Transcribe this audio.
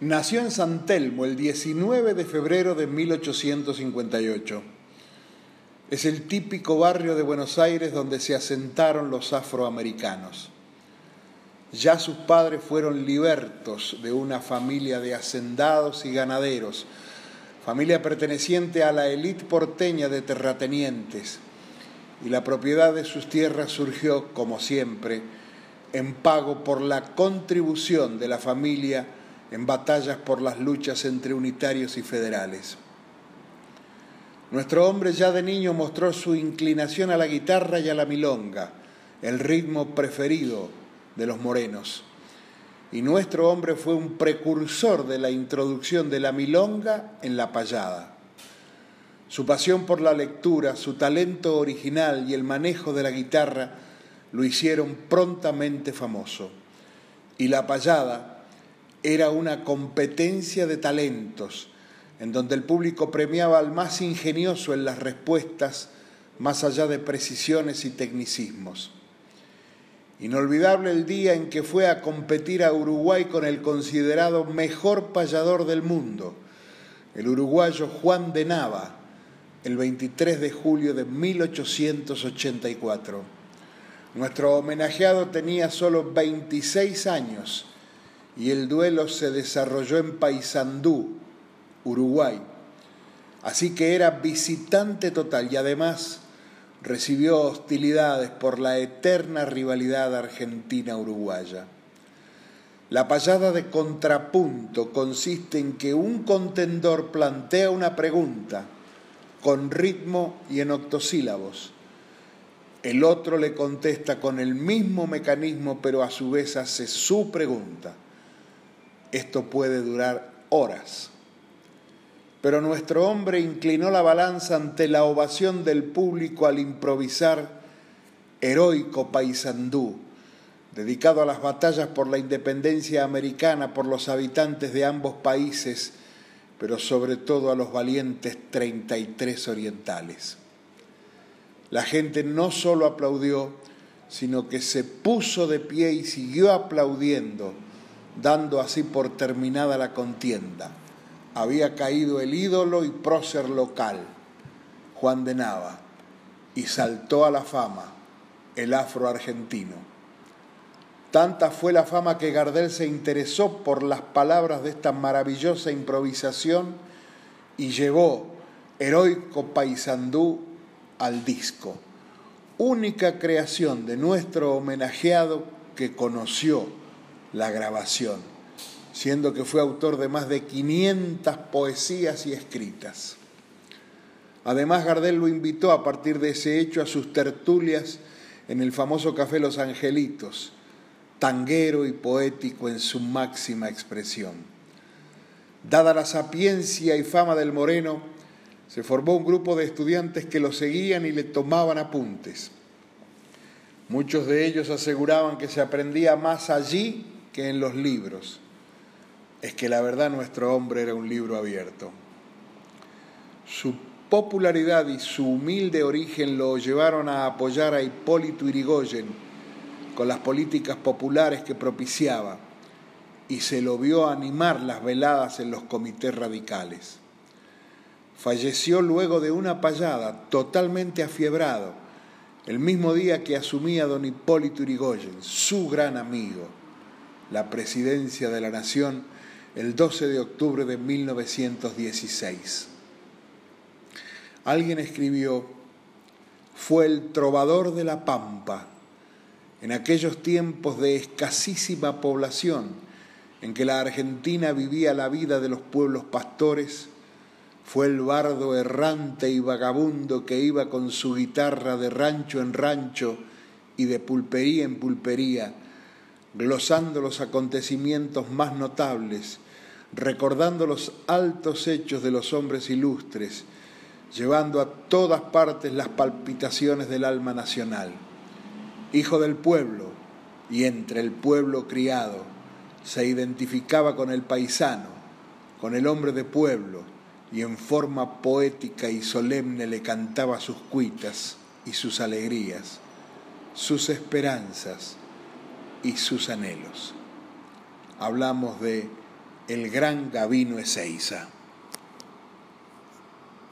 Nació en San Telmo el 19 de febrero de 1858. Es el típico barrio de Buenos Aires donde se asentaron los afroamericanos. Ya sus padres fueron libertos de una familia de hacendados y ganaderos, familia perteneciente a la élite porteña de terratenientes, y la propiedad de sus tierras surgió, como siempre, en pago por la contribución de la familia en batallas por las luchas entre unitarios y federales. Nuestro hombre ya de niño mostró su inclinación a la guitarra y a la milonga, el ritmo preferido de los morenos. Y nuestro hombre fue un precursor de la introducción de la milonga en la payada. Su pasión por la lectura, su talento original y el manejo de la guitarra lo hicieron prontamente famoso. Y la payada, era una competencia de talentos, en donde el público premiaba al más ingenioso en las respuestas, más allá de precisiones y tecnicismos. Inolvidable el día en que fue a competir a Uruguay con el considerado mejor payador del mundo, el uruguayo Juan de Nava, el 23 de julio de 1884. Nuestro homenajeado tenía solo 26 años y el duelo se desarrolló en Paysandú, Uruguay. Así que era visitante total y además recibió hostilidades por la eterna rivalidad argentina-uruguaya. La payada de contrapunto consiste en que un contendor plantea una pregunta con ritmo y en octosílabos. El otro le contesta con el mismo mecanismo, pero a su vez hace su pregunta. Esto puede durar horas. Pero nuestro hombre inclinó la balanza ante la ovación del público al improvisar Heroico Paisandú, dedicado a las batallas por la independencia americana por los habitantes de ambos países, pero sobre todo a los valientes 33 orientales. La gente no solo aplaudió, sino que se puso de pie y siguió aplaudiendo dando así por terminada la contienda. Había caído el ídolo y prócer local, Juan de Nava, y saltó a la fama el afro-argentino. Tanta fue la fama que Gardel se interesó por las palabras de esta maravillosa improvisación y llevó Heroico Paisandú al disco, única creación de nuestro homenajeado que conoció la grabación, siendo que fue autor de más de 500 poesías y escritas. Además, Gardel lo invitó a partir de ese hecho a sus tertulias en el famoso Café Los Angelitos, tanguero y poético en su máxima expresión. Dada la sapiencia y fama del Moreno, se formó un grupo de estudiantes que lo seguían y le tomaban apuntes. Muchos de ellos aseguraban que se aprendía más allí que en los libros. Es que la verdad nuestro hombre era un libro abierto. Su popularidad y su humilde origen lo llevaron a apoyar a Hipólito Irigoyen con las políticas populares que propiciaba y se lo vio animar las veladas en los comités radicales. Falleció luego de una payada, totalmente afiebrado, el mismo día que asumía don Hipólito Irigoyen, su gran amigo la presidencia de la Nación el 12 de octubre de 1916. Alguien escribió, fue el trovador de la Pampa, en aquellos tiempos de escasísima población, en que la Argentina vivía la vida de los pueblos pastores, fue el bardo errante y vagabundo que iba con su guitarra de rancho en rancho y de pulpería en pulpería, glosando los acontecimientos más notables, recordando los altos hechos de los hombres ilustres, llevando a todas partes las palpitaciones del alma nacional. Hijo del pueblo y entre el pueblo criado, se identificaba con el paisano, con el hombre de pueblo, y en forma poética y solemne le cantaba sus cuitas y sus alegrías, sus esperanzas, y sus anhelos. Hablamos de el gran Gavino Ezeiza.